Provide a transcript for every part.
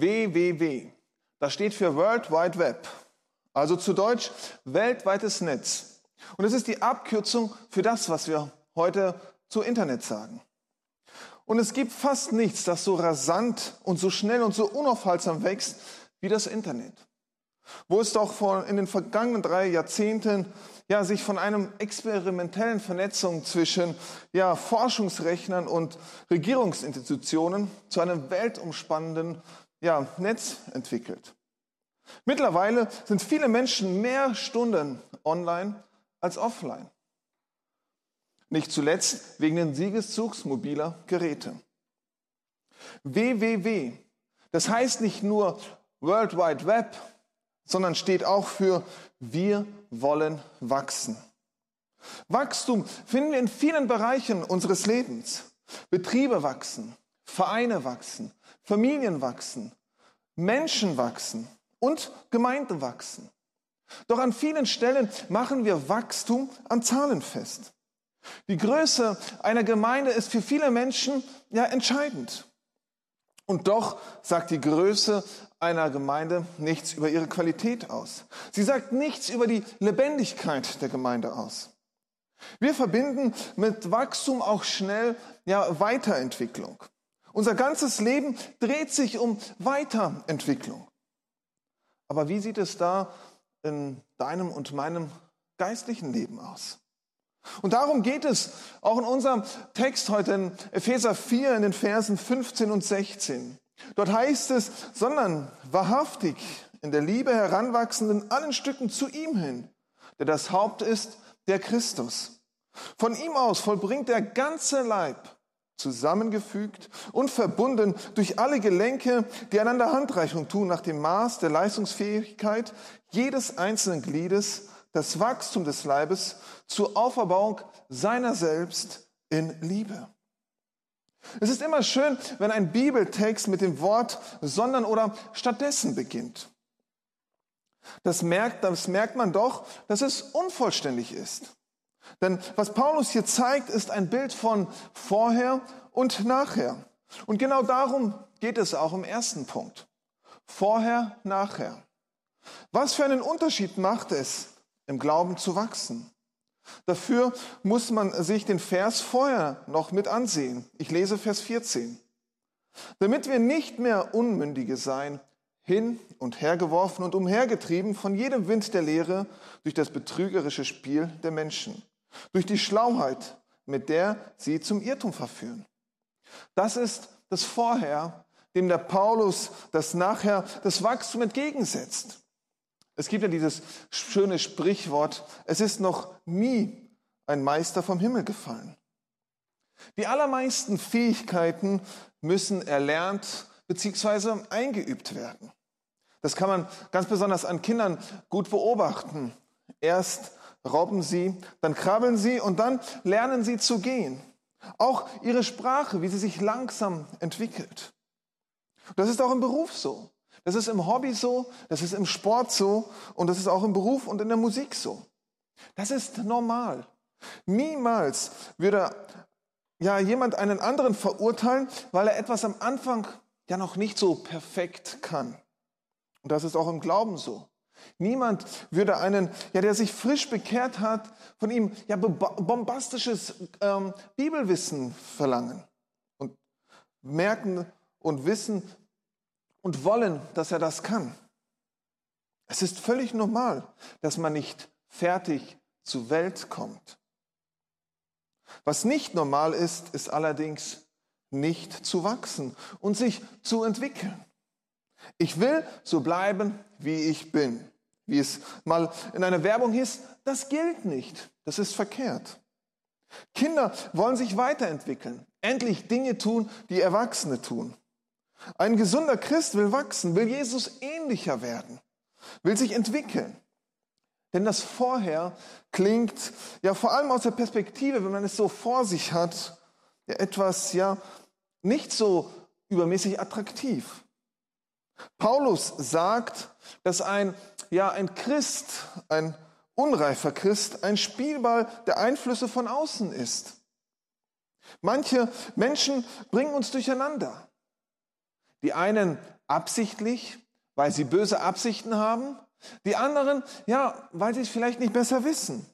WWW. Das steht für World Wide Web. Also zu Deutsch weltweites Netz. Und es ist die Abkürzung für das, was wir heute zu Internet sagen. Und es gibt fast nichts, das so rasant und so schnell und so unaufhaltsam wächst wie das Internet. Wo es doch vor, in den vergangenen drei Jahrzehnten ja, sich von einem experimentellen Vernetzung zwischen ja, Forschungsrechnern und Regierungsinstitutionen zu einem weltumspannenden ja, Netz entwickelt. Mittlerweile sind viele Menschen mehr Stunden online als offline. Nicht zuletzt wegen den Siegeszugs mobiler Geräte. WWW, das heißt nicht nur World Wide Web, sondern steht auch für wir wollen wachsen. Wachstum finden wir in vielen Bereichen unseres Lebens. Betriebe wachsen, Vereine wachsen, Familien wachsen, Menschen wachsen und Gemeinden wachsen. Doch an vielen Stellen machen wir Wachstum an Zahlen fest. Die Größe einer Gemeinde ist für viele Menschen ja entscheidend. Und doch sagt die Größe einer Gemeinde nichts über ihre Qualität aus. Sie sagt nichts über die Lebendigkeit der Gemeinde aus. Wir verbinden mit Wachstum auch schnell ja Weiterentwicklung. Unser ganzes Leben dreht sich um Weiterentwicklung. Aber wie sieht es da in deinem und meinem geistlichen Leben aus? Und darum geht es auch in unserem Text heute in Epheser 4 in den Versen 15 und 16. Dort heißt es, sondern wahrhaftig in der Liebe heranwachsend in allen Stücken zu ihm hin, der das Haupt ist, der Christus. Von ihm aus vollbringt der ganze Leib, zusammengefügt und verbunden durch alle Gelenke, die einander Handreichung tun nach dem Maß der Leistungsfähigkeit jedes einzelnen Gliedes, das Wachstum des Leibes zur Auferbauung seiner selbst in Liebe. Es ist immer schön, wenn ein Bibeltext mit dem Wort sondern oder stattdessen beginnt. Das merkt, das merkt man doch, dass es unvollständig ist. Denn was Paulus hier zeigt, ist ein Bild von vorher und nachher. Und genau darum geht es auch im ersten Punkt. Vorher, nachher. Was für einen Unterschied macht es, im Glauben zu wachsen? Dafür muss man sich den Vers vorher noch mit ansehen. Ich lese Vers 14. Damit wir nicht mehr Unmündige sein, hin und her geworfen und umhergetrieben von jedem Wind der Lehre durch das betrügerische Spiel der Menschen, durch die Schlauheit, mit der sie zum Irrtum verführen. Das ist das Vorher, dem der Paulus das Nachher, das Wachstum entgegensetzt. Es gibt ja dieses schöne Sprichwort, es ist noch nie ein Meister vom Himmel gefallen. Die allermeisten Fähigkeiten müssen erlernt bzw. eingeübt werden. Das kann man ganz besonders an Kindern gut beobachten. Erst robben sie, dann krabbeln sie und dann lernen sie zu gehen. Auch ihre Sprache, wie sie sich langsam entwickelt. Das ist auch im Beruf so. Das ist im Hobby so, das ist im Sport so und das ist auch im Beruf und in der Musik so. Das ist normal. Niemals würde ja jemand einen anderen verurteilen, weil er etwas am Anfang ja noch nicht so perfekt kann. Und das ist auch im Glauben so. Niemand würde einen, ja, der sich frisch bekehrt hat, von ihm ja bombastisches ähm, Bibelwissen verlangen und merken und wissen, und wollen, dass er das kann. Es ist völlig normal, dass man nicht fertig zur Welt kommt. Was nicht normal ist, ist allerdings nicht zu wachsen und sich zu entwickeln. Ich will so bleiben, wie ich bin. Wie es mal in einer Werbung hieß, das gilt nicht. Das ist verkehrt. Kinder wollen sich weiterentwickeln, endlich Dinge tun, die Erwachsene tun. Ein gesunder Christ will wachsen, will Jesus ähnlicher werden, will sich entwickeln. Denn das Vorher klingt ja vor allem aus der Perspektive, wenn man es so vor sich hat, ja etwas ja nicht so übermäßig attraktiv. Paulus sagt, dass ein ja ein Christ, ein unreifer Christ, ein Spielball der Einflüsse von außen ist. Manche Menschen bringen uns durcheinander. Die einen absichtlich, weil sie böse Absichten haben. Die anderen, ja, weil sie es vielleicht nicht besser wissen.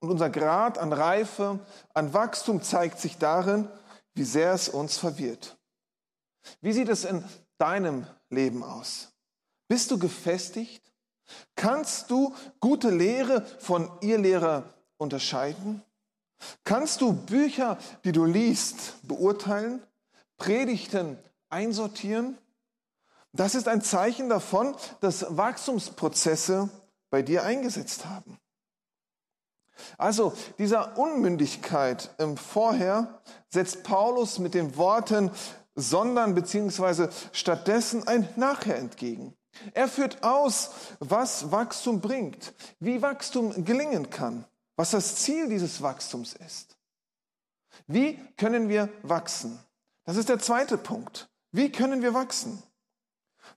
Und unser Grad an Reife, an Wachstum zeigt sich darin, wie sehr es uns verwirrt. Wie sieht es in deinem Leben aus? Bist du gefestigt? Kannst du gute Lehre von Irrlehrer unterscheiden? Kannst du Bücher, die du liest, beurteilen? Predigten einsortieren? Das ist ein Zeichen davon, dass Wachstumsprozesse bei dir eingesetzt haben. Also dieser Unmündigkeit im Vorher setzt Paulus mit den Worten sondern beziehungsweise stattdessen ein Nachher entgegen. Er führt aus, was Wachstum bringt, wie Wachstum gelingen kann, was das Ziel dieses Wachstums ist. Wie können wir wachsen? Das ist der zweite Punkt. Wie können wir wachsen?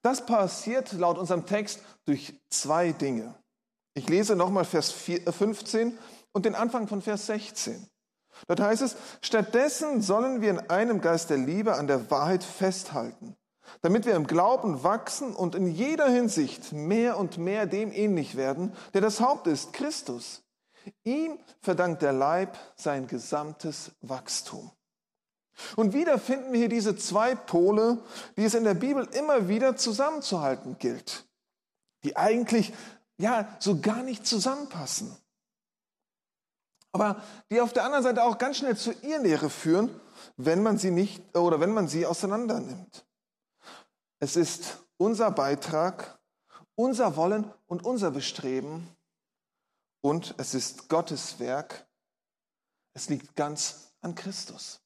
Das passiert laut unserem Text durch zwei Dinge. Ich lese nochmal Vers 15 und den Anfang von Vers 16. Dort heißt es, stattdessen sollen wir in einem Geist der Liebe an der Wahrheit festhalten, damit wir im Glauben wachsen und in jeder Hinsicht mehr und mehr dem ähnlich werden, der das Haupt ist, Christus. Ihm verdankt der Leib sein gesamtes Wachstum. Und wieder finden wir hier diese zwei Pole, die es in der Bibel immer wieder zusammenzuhalten gilt, die eigentlich ja so gar nicht zusammenpassen aber die auf der anderen Seite auch ganz schnell zu ihr Lehre führen, wenn man sie nicht oder wenn man sie auseinander nimmt. Es ist unser Beitrag, unser Wollen und unser Bestreben und es ist Gottes Werk. Es liegt ganz an Christus.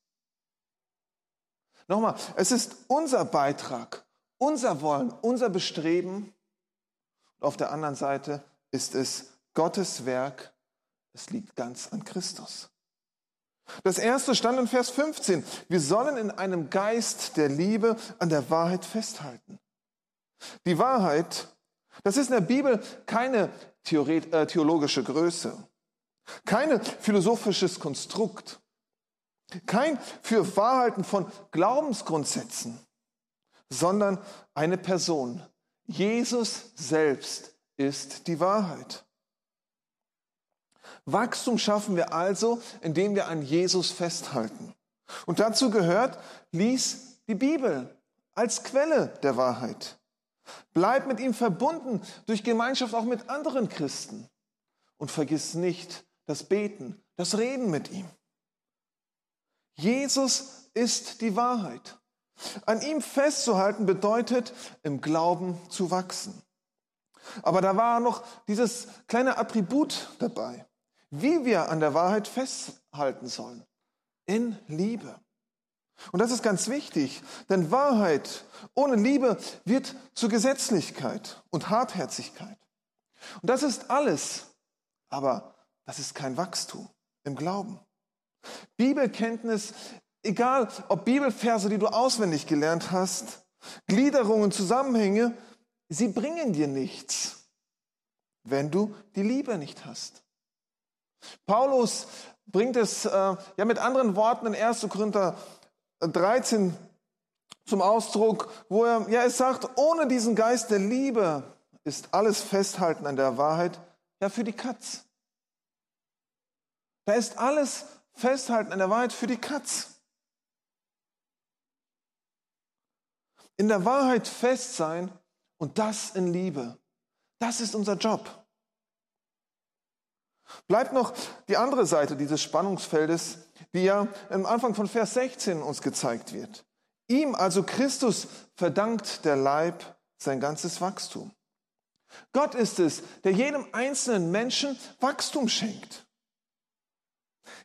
Nochmal, es ist unser Beitrag, unser Wollen, unser Bestreben. Und auf der anderen Seite ist es Gottes Werk es liegt ganz an Christus. Das erste stand in Vers 15. Wir sollen in einem Geist der Liebe an der Wahrheit festhalten. Die Wahrheit, das ist in der Bibel keine äh, theologische Größe, kein philosophisches Konstrukt, kein für Wahrheiten von Glaubensgrundsätzen, sondern eine Person. Jesus selbst ist die Wahrheit. Wachstum schaffen wir also, indem wir an Jesus festhalten. Und dazu gehört, lies die Bibel als Quelle der Wahrheit. Bleib mit ihm verbunden durch Gemeinschaft auch mit anderen Christen. Und vergiss nicht das Beten, das Reden mit ihm. Jesus ist die Wahrheit. An ihm festzuhalten bedeutet, im Glauben zu wachsen. Aber da war noch dieses kleine Attribut dabei wie wir an der Wahrheit festhalten sollen. In Liebe. Und das ist ganz wichtig, denn Wahrheit ohne Liebe wird zu Gesetzlichkeit und Hartherzigkeit. Und das ist alles, aber das ist kein Wachstum im Glauben. Bibelkenntnis, egal ob Bibelverse, die du auswendig gelernt hast, Gliederungen, Zusammenhänge, sie bringen dir nichts, wenn du die Liebe nicht hast. Paulus bringt es äh, ja mit anderen Worten in 1. Korinther 13 zum Ausdruck, wo er ja es sagt, ohne diesen Geist der Liebe ist alles Festhalten an der Wahrheit ja für die Katz. Da ist alles Festhalten an der Wahrheit für die Katz. In der Wahrheit fest sein und das in Liebe. Das ist unser Job. Bleibt noch die andere Seite dieses Spannungsfeldes, die ja am Anfang von Vers 16 uns gezeigt wird. Ihm, also Christus, verdankt der Leib sein ganzes Wachstum. Gott ist es, der jedem einzelnen Menschen Wachstum schenkt.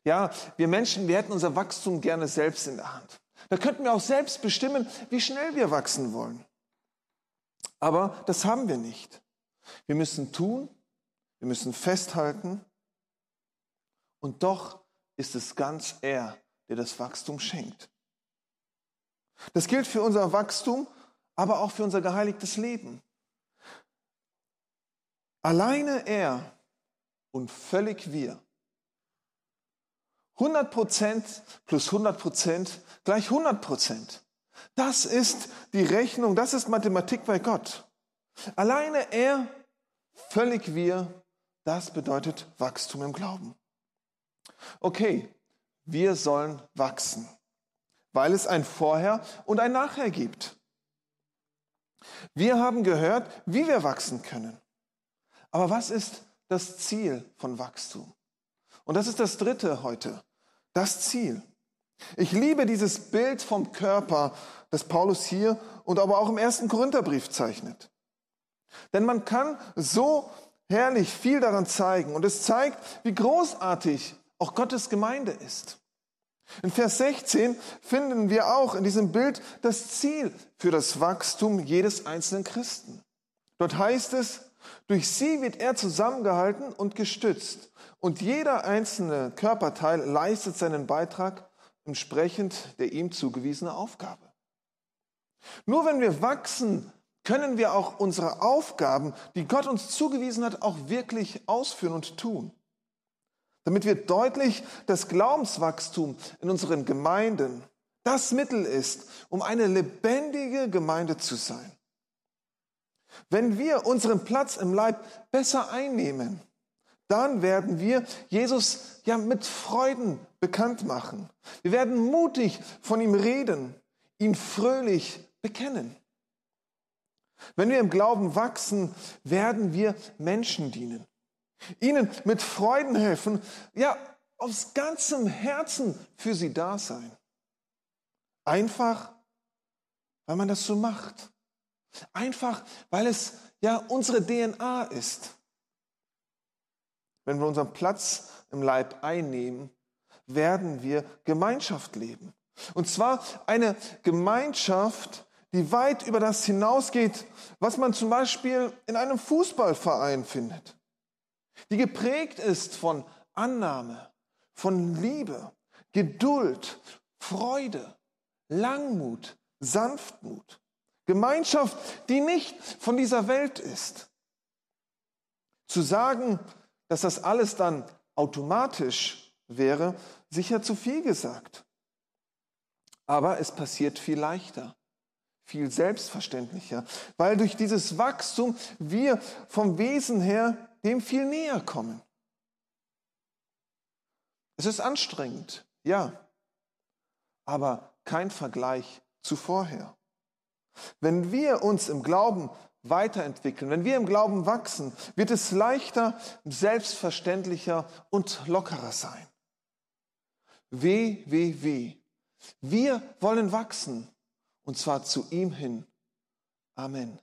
Ja, wir Menschen, wir hätten unser Wachstum gerne selbst in der Hand. Da könnten wir auch selbst bestimmen, wie schnell wir wachsen wollen. Aber das haben wir nicht. Wir müssen tun, wir müssen festhalten und doch ist es ganz er, der das Wachstum schenkt. Das gilt für unser Wachstum, aber auch für unser geheiligtes Leben. Alleine er und völlig wir. 100% plus 100% gleich 100% Das ist die Rechnung, das ist Mathematik bei Gott. Alleine er, völlig wir, das bedeutet Wachstum im Glauben. Okay, wir sollen wachsen, weil es ein Vorher und ein Nachher gibt. Wir haben gehört, wie wir wachsen können. Aber was ist das Ziel von Wachstum? Und das ist das dritte heute, das Ziel. Ich liebe dieses Bild vom Körper, das Paulus hier und aber auch im ersten Korintherbrief zeichnet. Denn man kann so herrlich viel daran zeigen und es zeigt, wie großartig auch Gottes Gemeinde ist. In Vers 16 finden wir auch in diesem Bild das Ziel für das Wachstum jedes einzelnen Christen. Dort heißt es, durch sie wird er zusammengehalten und gestützt und jeder einzelne Körperteil leistet seinen Beitrag entsprechend der ihm zugewiesenen Aufgabe. Nur wenn wir wachsen, können wir auch unsere Aufgaben, die Gott uns zugewiesen hat, auch wirklich ausführen und tun. Damit wird deutlich, dass Glaubenswachstum in unseren Gemeinden das Mittel ist, um eine lebendige Gemeinde zu sein. Wenn wir unseren Platz im Leib besser einnehmen, dann werden wir Jesus ja mit Freuden bekannt machen. Wir werden mutig von ihm reden, ihn fröhlich bekennen. Wenn wir im Glauben wachsen, werden wir Menschen dienen, ihnen mit Freuden helfen, ja, aus ganzem Herzen für sie da sein. Einfach, weil man das so macht. Einfach, weil es ja unsere DNA ist. Wenn wir unseren Platz im Leib einnehmen, werden wir Gemeinschaft leben. Und zwar eine Gemeinschaft, die weit über das hinausgeht, was man zum Beispiel in einem Fußballverein findet. Die geprägt ist von Annahme, von Liebe, Geduld, Freude, Langmut, Sanftmut. Gemeinschaft, die nicht von dieser Welt ist. Zu sagen, dass das alles dann automatisch wäre, sicher zu viel gesagt. Aber es passiert viel leichter, viel selbstverständlicher, weil durch dieses Wachstum wir vom Wesen her dem viel näher kommen. Es ist anstrengend, ja, aber kein Vergleich zu vorher. Wenn wir uns im Glauben weiterentwickeln, wenn wir im Glauben wachsen, wird es leichter, selbstverständlicher und lockerer sein. Weh, weh, weh. Wir wollen wachsen und zwar zu ihm hin. Amen.